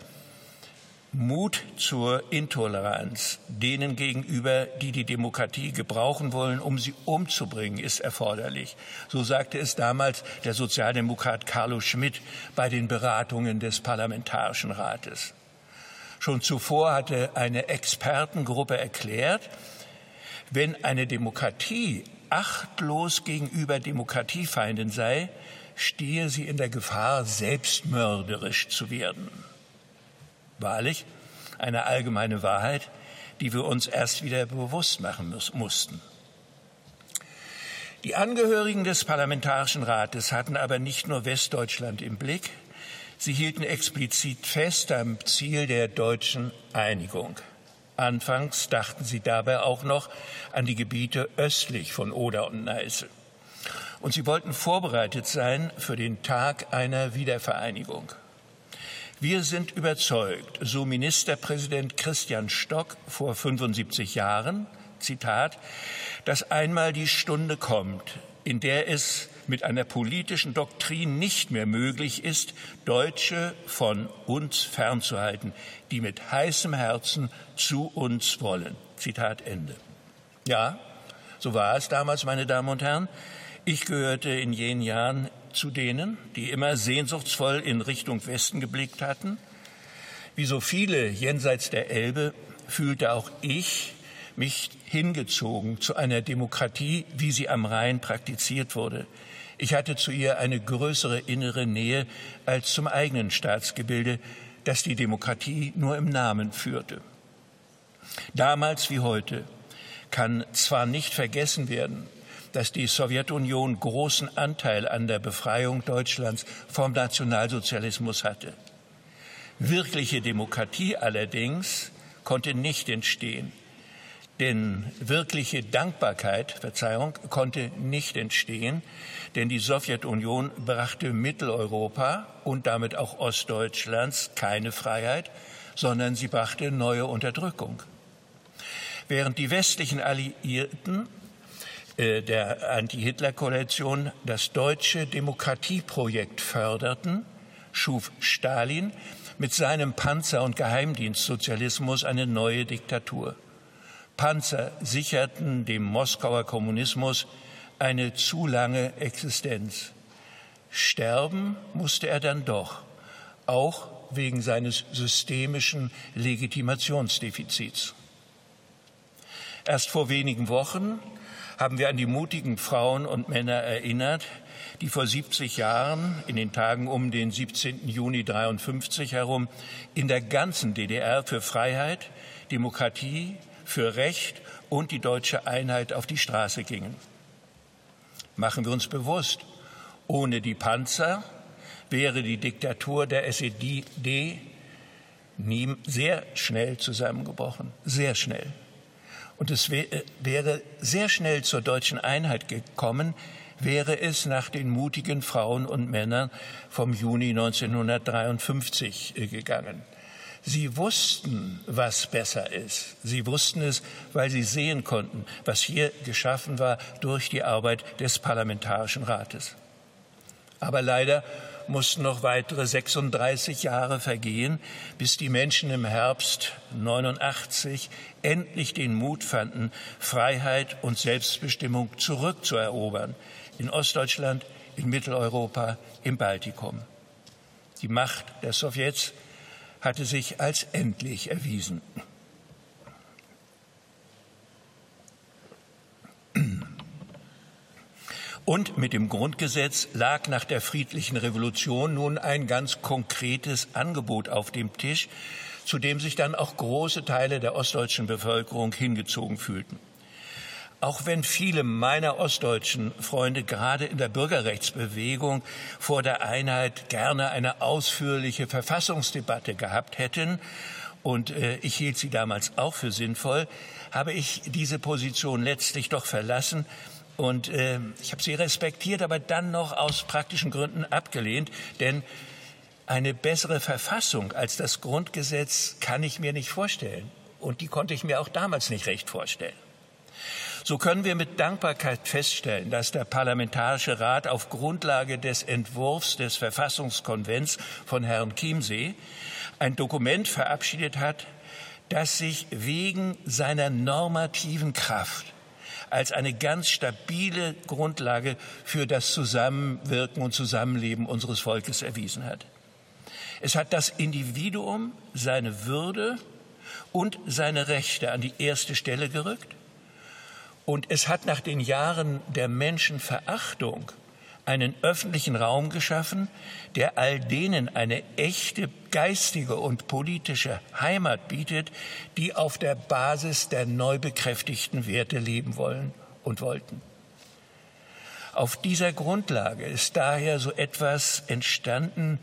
Mut zur Intoleranz denen gegenüber, die die Demokratie gebrauchen wollen, um sie umzubringen, ist erforderlich. So sagte es damals der Sozialdemokrat Carlo Schmidt bei den Beratungen des Parlamentarischen Rates. Schon zuvor hatte eine Expertengruppe erklärt, wenn eine Demokratie achtlos gegenüber Demokratiefeinden sei, stehe sie in der Gefahr, selbstmörderisch zu werden. Wahrlich eine allgemeine Wahrheit, die wir uns erst wieder bewusst machen mussten. Die Angehörigen des Parlamentarischen Rates hatten aber nicht nur Westdeutschland im Blick, sie hielten explizit fest am Ziel der deutschen Einigung. Anfangs dachten sie dabei auch noch an die Gebiete östlich von Oder und Neiße. Und sie wollten vorbereitet sein für den Tag einer Wiedervereinigung. Wir sind überzeugt, so Ministerpräsident Christian Stock vor 75 Jahren, Zitat, dass einmal die Stunde kommt, in der es mit einer politischen Doktrin nicht mehr möglich ist, Deutsche von uns fernzuhalten, die mit heißem Herzen zu uns wollen. Zitat Ende. Ja, so war es damals, meine Damen und Herren. Ich gehörte in jenen Jahren zu denen, die immer sehnsuchtsvoll in Richtung Westen geblickt hatten. Wie so viele jenseits der Elbe fühlte auch ich mich hingezogen zu einer Demokratie, wie sie am Rhein praktiziert wurde. Ich hatte zu ihr eine größere innere Nähe als zum eigenen Staatsgebilde, das die Demokratie nur im Namen führte. Damals wie heute kann zwar nicht vergessen werden, dass die Sowjetunion großen Anteil an der Befreiung Deutschlands vom Nationalsozialismus hatte. Wirkliche Demokratie allerdings konnte nicht entstehen. Denn wirkliche Dankbarkeit, Verzeihung, konnte nicht entstehen, denn die Sowjetunion brachte Mitteleuropa und damit auch Ostdeutschlands keine Freiheit, sondern sie brachte neue Unterdrückung. Während die westlichen Alliierten der Anti-Hitler-Koalition das deutsche Demokratieprojekt förderten, schuf Stalin mit seinem Panzer- und Geheimdienstsozialismus eine neue Diktatur. Panzer sicherten dem Moskauer Kommunismus eine zu lange Existenz. Sterben musste er dann doch, auch wegen seines systemischen Legitimationsdefizits. Erst vor wenigen Wochen haben wir an die mutigen Frauen und Männer erinnert, die vor 70 Jahren in den Tagen um den 17. Juni 53 herum in der ganzen DDR für Freiheit, Demokratie, für Recht und die deutsche Einheit auf die Straße gingen. Machen wir uns bewusst, ohne die Panzer wäre die Diktatur der SED sehr schnell zusammengebrochen, sehr schnell. Und es wäre sehr schnell zur deutschen Einheit gekommen, wäre es nach den mutigen Frauen und Männern vom Juni 1953 äh, gegangen. Sie wussten, was besser ist. Sie wussten es, weil sie sehen konnten, was hier geschaffen war durch die Arbeit des Parlamentarischen Rates. Aber leider mussten noch weitere 36 Jahre vergehen, bis die Menschen im Herbst 89 endlich den Mut fanden, Freiheit und Selbstbestimmung zurückzuerobern. In Ostdeutschland, in Mitteleuropa, im Baltikum. Die Macht der Sowjets hatte sich als endlich erwiesen. Und mit dem Grundgesetz lag nach der friedlichen Revolution nun ein ganz konkretes Angebot auf dem Tisch, zu dem sich dann auch große Teile der ostdeutschen Bevölkerung hingezogen fühlten. Auch wenn viele meiner ostdeutschen Freunde gerade in der Bürgerrechtsbewegung vor der Einheit gerne eine ausführliche Verfassungsdebatte gehabt hätten, und äh, ich hielt sie damals auch für sinnvoll, habe ich diese Position letztlich doch verlassen und äh, ich habe sie respektiert, aber dann noch aus praktischen Gründen abgelehnt, denn eine bessere Verfassung als das Grundgesetz kann ich mir nicht vorstellen. Und die konnte ich mir auch damals nicht recht vorstellen. So können wir mit Dankbarkeit feststellen, dass der Parlamentarische Rat auf Grundlage des Entwurfs des Verfassungskonvents von Herrn Chiemsee ein Dokument verabschiedet hat, das sich wegen seiner normativen Kraft als eine ganz stabile Grundlage für das Zusammenwirken und Zusammenleben unseres Volkes erwiesen hat. Es hat das Individuum, seine Würde und seine Rechte an die erste Stelle gerückt. Und es hat nach den Jahren der Menschenverachtung einen öffentlichen Raum geschaffen, der all denen eine echte geistige und politische Heimat bietet, die auf der Basis der neu bekräftigten Werte leben wollen und wollten. Auf dieser Grundlage ist daher so etwas entstanden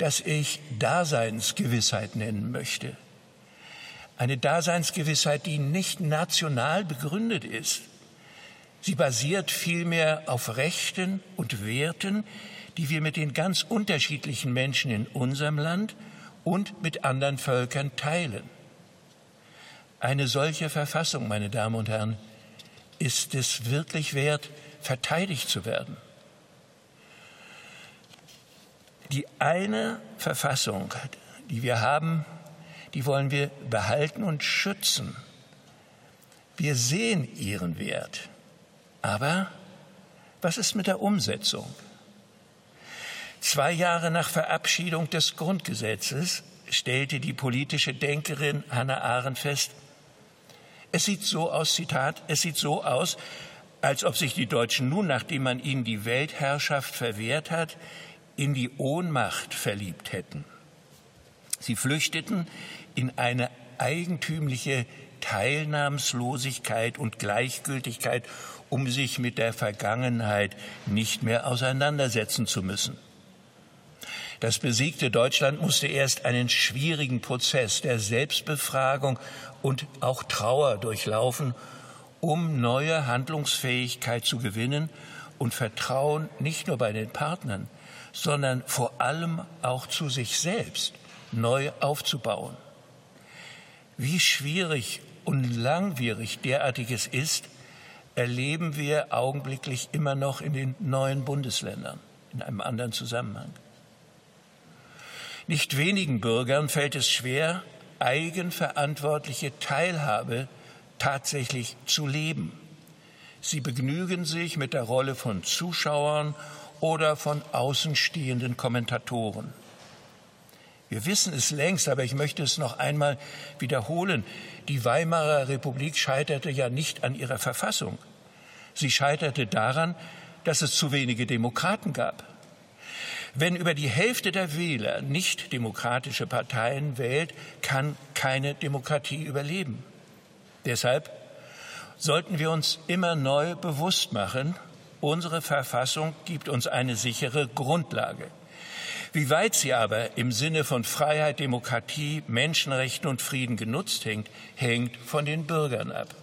das ich Daseinsgewissheit nennen möchte. Eine Daseinsgewissheit, die nicht national begründet ist. Sie basiert vielmehr auf Rechten und Werten, die wir mit den ganz unterschiedlichen Menschen in unserem Land und mit anderen Völkern teilen. Eine solche Verfassung, meine Damen und Herren, ist es wirklich wert, verteidigt zu werden. Die eine Verfassung, die wir haben, die wollen wir behalten und schützen. Wir sehen ihren Wert. Aber was ist mit der Umsetzung? Zwei Jahre nach Verabschiedung des Grundgesetzes stellte die politische Denkerin Hannah Arendt fest, es sieht so aus, Zitat, es sieht so aus, als ob sich die Deutschen nun, nachdem man ihnen die Weltherrschaft verwehrt hat, in die Ohnmacht verliebt hätten. Sie flüchteten in eine eigentümliche Teilnahmslosigkeit und Gleichgültigkeit, um sich mit der Vergangenheit nicht mehr auseinandersetzen zu müssen. Das besiegte Deutschland musste erst einen schwierigen Prozess der Selbstbefragung und auch Trauer durchlaufen, um neue Handlungsfähigkeit zu gewinnen und Vertrauen nicht nur bei den Partnern, sondern vor allem auch zu sich selbst neu aufzubauen. Wie schwierig und langwierig derartiges ist, erleben wir augenblicklich immer noch in den neuen Bundesländern in einem anderen Zusammenhang. Nicht wenigen Bürgern fällt es schwer, eigenverantwortliche Teilhabe tatsächlich zu leben. Sie begnügen sich mit der Rolle von Zuschauern oder von außenstehenden Kommentatoren. Wir wissen es längst, aber ich möchte es noch einmal wiederholen. Die Weimarer Republik scheiterte ja nicht an ihrer Verfassung. Sie scheiterte daran, dass es zu wenige Demokraten gab. Wenn über die Hälfte der Wähler nicht demokratische Parteien wählt, kann keine Demokratie überleben. Deshalb sollten wir uns immer neu bewusst machen, Unsere Verfassung gibt uns eine sichere Grundlage. Wie weit sie aber im Sinne von Freiheit, Demokratie, Menschenrechten und Frieden genutzt hängt, hängt von den Bürgern ab.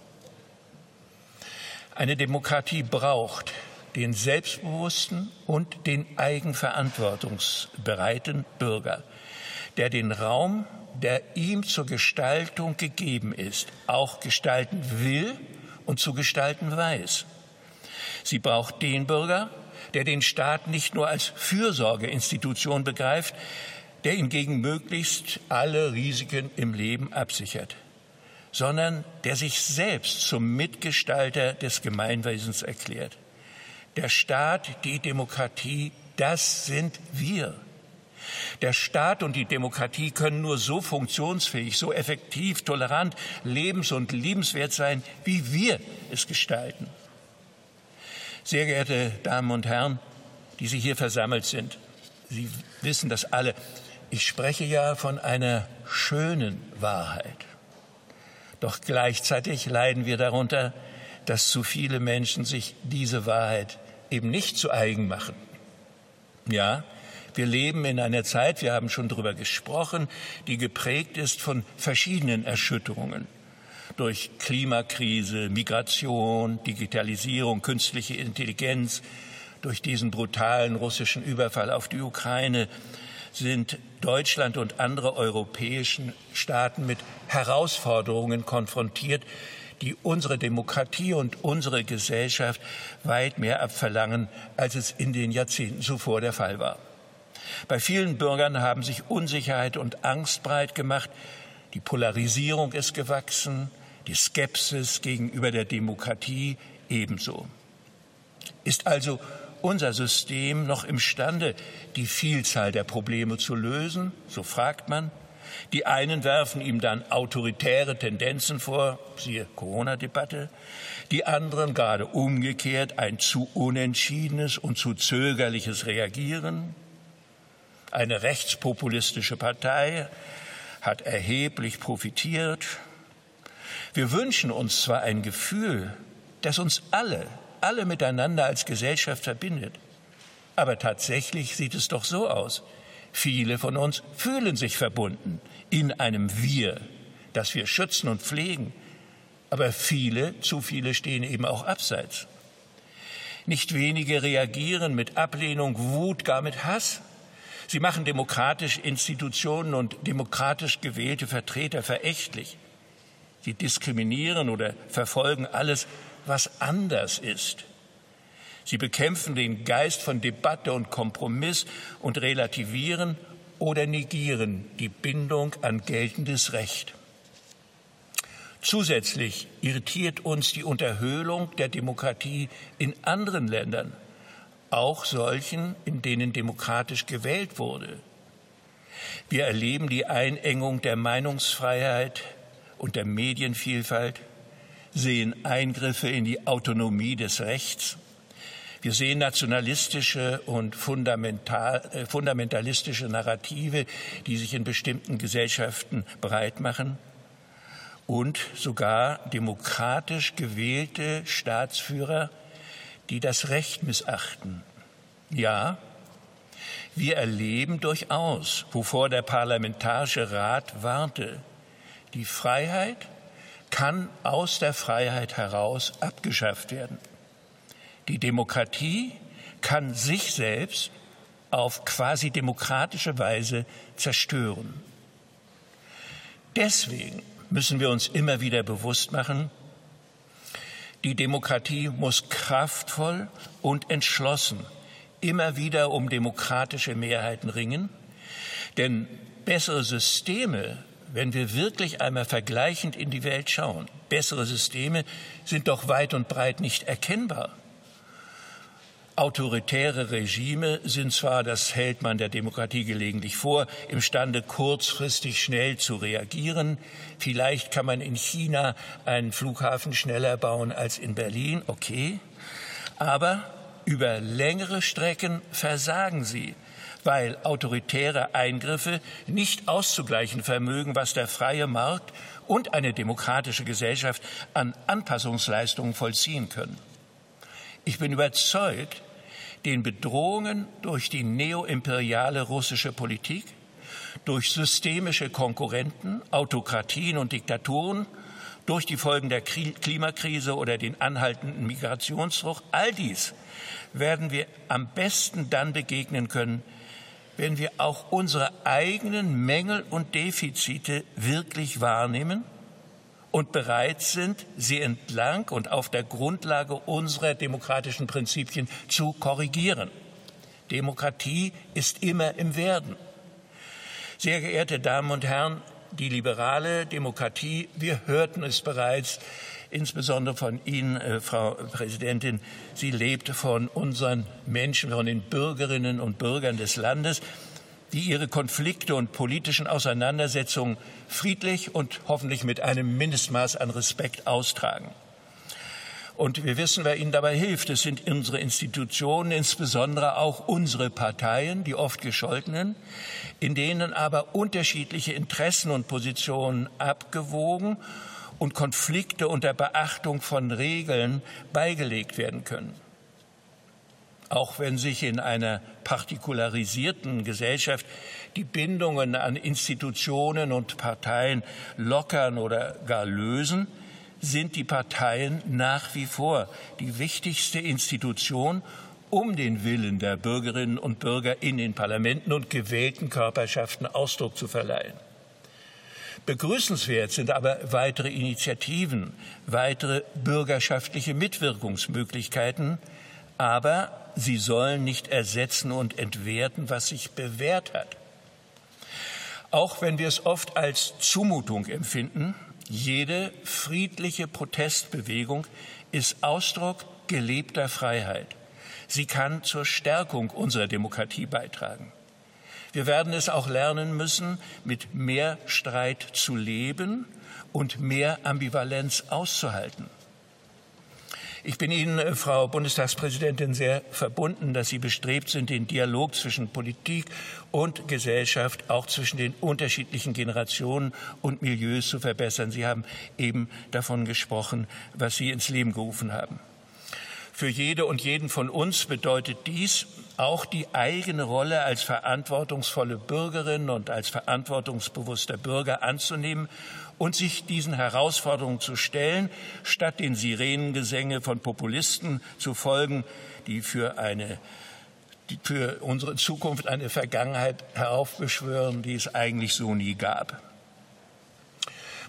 Eine Demokratie braucht den selbstbewussten und den eigenverantwortungsbereiten Bürger, der den Raum, der ihm zur Gestaltung gegeben ist, auch gestalten will und zu gestalten weiß. Sie braucht den Bürger, der den Staat nicht nur als Fürsorgeinstitution begreift, der ihn gegen möglichst alle Risiken im Leben absichert, sondern der sich selbst zum Mitgestalter des Gemeinwesens erklärt, Der Staat, die Demokratie, das sind wir. Der Staat und die Demokratie können nur so funktionsfähig, so effektiv, tolerant, lebens- und liebenswert sein, wie wir es gestalten. Sehr geehrte Damen und Herren, die Sie hier versammelt sind, Sie wissen das alle. Ich spreche ja von einer schönen Wahrheit. Doch gleichzeitig leiden wir darunter, dass zu viele Menschen sich diese Wahrheit eben nicht zu eigen machen. Ja, wir leben in einer Zeit, wir haben schon darüber gesprochen, die geprägt ist von verschiedenen Erschütterungen. Durch Klimakrise, Migration, Digitalisierung, künstliche Intelligenz, durch diesen brutalen russischen Überfall auf die Ukraine sind Deutschland und andere europäischen Staaten mit Herausforderungen konfrontiert, die unsere Demokratie und unsere Gesellschaft weit mehr abverlangen, als es in den Jahrzehnten zuvor der Fall war. Bei vielen Bürgern haben sich Unsicherheit und Angst breit gemacht. Die Polarisierung ist gewachsen, die Skepsis gegenüber der Demokratie ebenso. Ist also unser System noch imstande, die Vielzahl der Probleme zu lösen? So fragt man. Die einen werfen ihm dann autoritäre Tendenzen vor, siehe Corona-Debatte, die anderen gerade umgekehrt ein zu unentschiedenes und zu zögerliches Reagieren. Eine rechtspopulistische Partei hat erheblich profitiert. Wir wünschen uns zwar ein Gefühl, das uns alle, alle miteinander als Gesellschaft verbindet, aber tatsächlich sieht es doch so aus. Viele von uns fühlen sich verbunden in einem Wir, das wir schützen und pflegen, aber viele, zu viele stehen eben auch abseits. Nicht wenige reagieren mit Ablehnung, Wut, gar mit Hass. Sie machen demokratische Institutionen und demokratisch gewählte Vertreter verächtlich. Sie diskriminieren oder verfolgen alles, was anders ist. Sie bekämpfen den Geist von Debatte und Kompromiss und relativieren oder negieren die Bindung an geltendes Recht. Zusätzlich irritiert uns die Unterhöhlung der Demokratie in anderen Ländern auch solchen, in denen demokratisch gewählt wurde. Wir erleben die Einengung der Meinungsfreiheit und der Medienvielfalt, sehen Eingriffe in die Autonomie des Rechts. Wir sehen nationalistische und fundamental, äh, fundamentalistische Narrative, die sich in bestimmten Gesellschaften breit machen und sogar demokratisch gewählte Staatsführer, die das Recht missachten. Ja, wir erleben durchaus, wovor der Parlamentarische Rat warnte. Die Freiheit kann aus der Freiheit heraus abgeschafft werden. Die Demokratie kann sich selbst auf quasi demokratische Weise zerstören. Deswegen müssen wir uns immer wieder bewusst machen, die Demokratie muss kraftvoll und entschlossen immer wieder um demokratische Mehrheiten ringen, denn bessere Systeme, wenn wir wirklich einmal vergleichend in die Welt schauen, bessere Systeme sind doch weit und breit nicht erkennbar. Autoritäre Regime sind zwar, das hält man der Demokratie gelegentlich vor, imstande, kurzfristig schnell zu reagieren. Vielleicht kann man in China einen Flughafen schneller bauen als in Berlin, okay. Aber über längere Strecken versagen sie, weil autoritäre Eingriffe nicht auszugleichen vermögen, was der freie Markt und eine demokratische Gesellschaft an Anpassungsleistungen vollziehen können. Ich bin überzeugt, den Bedrohungen durch die neoimperiale russische Politik, durch systemische Konkurrenten, Autokratien und Diktaturen, durch die Folgen der Klimakrise oder den anhaltenden Migrationsdruck, all dies werden wir am besten dann begegnen können, wenn wir auch unsere eigenen Mängel und Defizite wirklich wahrnehmen und bereit sind, sie entlang und auf der Grundlage unserer demokratischen Prinzipien zu korrigieren. Demokratie ist immer im Werden. Sehr geehrte Damen und Herren, Die liberale Demokratie, wir hörten es bereits, insbesondere von Ihnen, äh, Frau Präsidentin, sie lebt von unseren Menschen, von den Bürgerinnen und Bürgern des Landes, die ihre Konflikte und politischen Auseinandersetzungen friedlich und hoffentlich mit einem Mindestmaß an Respekt austragen. Und wir wissen, wer ihnen dabei hilft. Es sind unsere Institutionen, insbesondere auch unsere Parteien, die oft gescholtenen, in denen aber unterschiedliche Interessen und Positionen abgewogen und Konflikte unter Beachtung von Regeln beigelegt werden können. Auch wenn sich in einer partikularisierten Gesellschaft die Bindungen an Institutionen und Parteien lockern oder gar lösen, sind die Parteien nach wie vor die wichtigste Institution, um den Willen der Bürgerinnen und Bürger in den Parlamenten und gewählten Körperschaften Ausdruck zu verleihen. Begrüßenswert sind aber weitere Initiativen, weitere bürgerschaftliche Mitwirkungsmöglichkeiten, aber sie sollen nicht ersetzen und entwerten, was sich bewährt hat. Auch wenn wir es oft als Zumutung empfinden, jede friedliche Protestbewegung ist Ausdruck gelebter Freiheit. Sie kann zur Stärkung unserer Demokratie beitragen. Wir werden es auch lernen müssen, mit mehr Streit zu leben und mehr Ambivalenz auszuhalten. Ich bin Ihnen, äh, Frau Bundestagspräsidentin, sehr verbunden, dass Sie bestrebt sind, den Dialog zwischen Politik und Gesellschaft, auch zwischen den unterschiedlichen Generationen und Milieus zu verbessern. Sie haben eben davon gesprochen, was Sie ins Leben gerufen haben. Für jede und jeden von uns bedeutet dies auch die eigene Rolle als verantwortungsvolle Bürgerin und als verantwortungsbewusster Bürger anzunehmen und sich diesen Herausforderungen zu stellen, statt den Sirenengesänge von Populisten zu folgen, die für eine die für unsere Zukunft eine Vergangenheit heraufbeschwören, die es eigentlich so nie gab.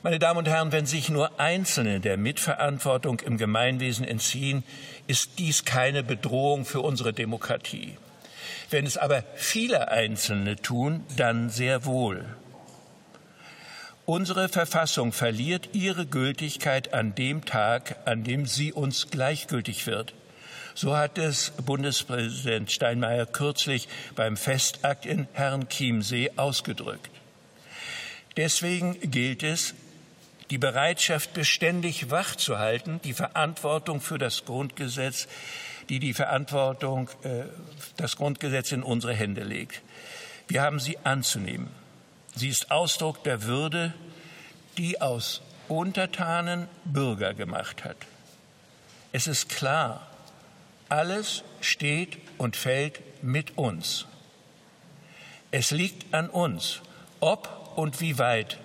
Meine Damen und Herren, wenn sich nur Einzelne der Mitverantwortung im Gemeinwesen entziehen, ist dies keine Bedrohung für unsere Demokratie. Wenn es aber viele Einzelne tun, dann sehr wohl. Unsere Verfassung verliert ihre Gültigkeit an dem Tag, an dem sie uns gleichgültig wird. So hat es Bundespräsident Steinmeier kürzlich beim Festakt in Herrenchiemsee ausgedrückt. Deswegen gilt es, die Bereitschaft beständig wachzuhalten, die Verantwortung für das Grundgesetz, die die Verantwortung, äh, das Grundgesetz in unsere Hände legt. Wir haben sie anzunehmen. Sie ist Ausdruck der Würde, die aus Untertanen Bürger gemacht hat. Es ist klar, alles steht und fällt mit uns. Es liegt an uns, ob und wie weit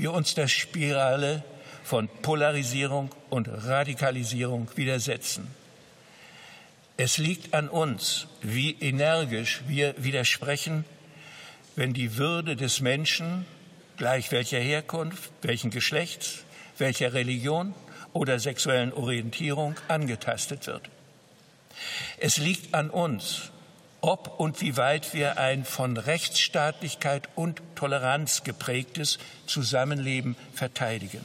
wir uns der Spirale von Polarisierung und Radikalisierung widersetzen. Es liegt an uns, wie energisch wir widersprechen wenn die Würde des Menschen, gleich welcher Herkunft, welchen Geschlechts, welcher Religion oder sexuellen Orientierung angetastet wird. Es liegt an uns, ob und wie weit wir ein von Rechtsstaatlichkeit und Toleranz geprägtes Zusammenleben verteidigen.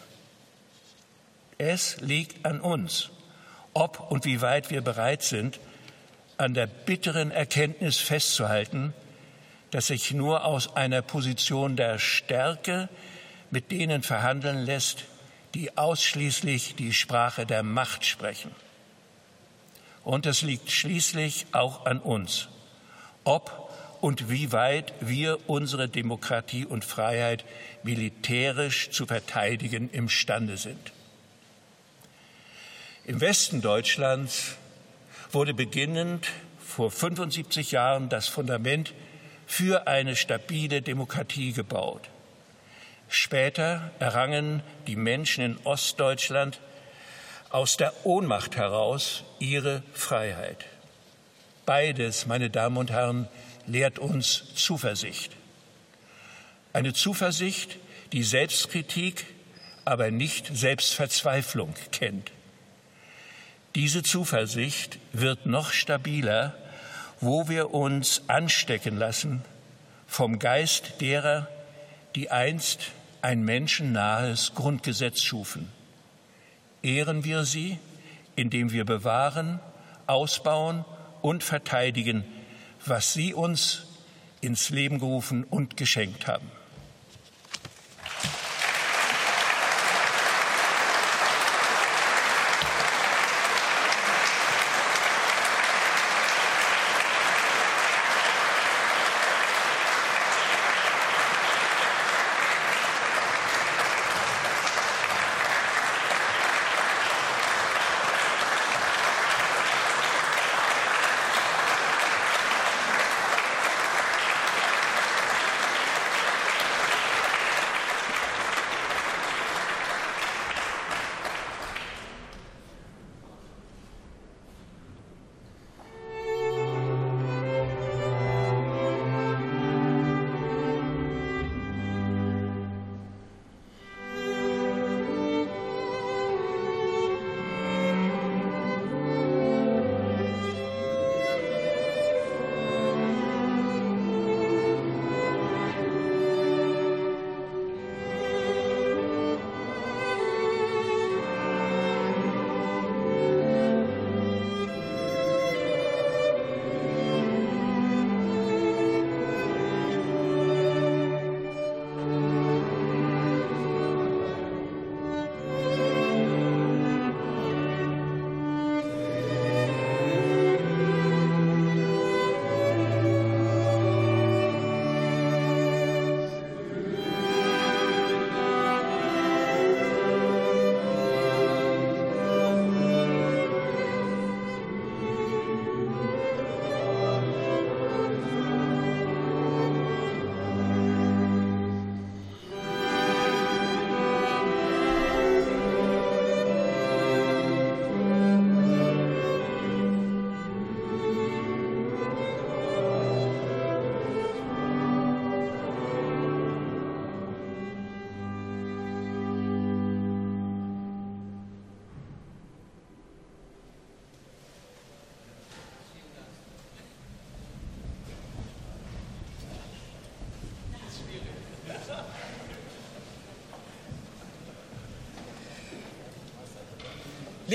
Es liegt an uns, ob und wie weit wir bereit sind, an der bitteren Erkenntnis festzuhalten, dass sich nur aus einer Position der Stärke mit denen verhandeln lässt, die ausschließlich die Sprache der Macht sprechen. Und es liegt schließlich auch an uns, ob und wie weit wir unsere Demokratie und Freiheit militärisch zu verteidigen imstande sind. Im Westen Deutschlands wurde beginnend vor 75 Jahren das Fundament für eine stabile Demokratie gebaut. Später errangen die Menschen in Ostdeutschland aus der Ohnmacht heraus ihre Freiheit. Beides, meine Damen und Herren, lehrt uns Zuversicht. Eine Zuversicht, die Selbstkritik, aber nicht Selbstverzweiflung kennt. Diese Zuversicht wird noch stabiler, wo wir uns anstecken lassen vom Geist derer, die einst ein menschennahes Grundgesetz schufen. Ehren wir sie, indem wir bewahren, ausbauen und verteidigen, was sie uns ins Leben gerufen und geschenkt haben.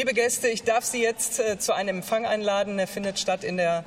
Liebe Gäste, ich darf Sie jetzt äh, zu einem Empfang einladen. Er findet statt in der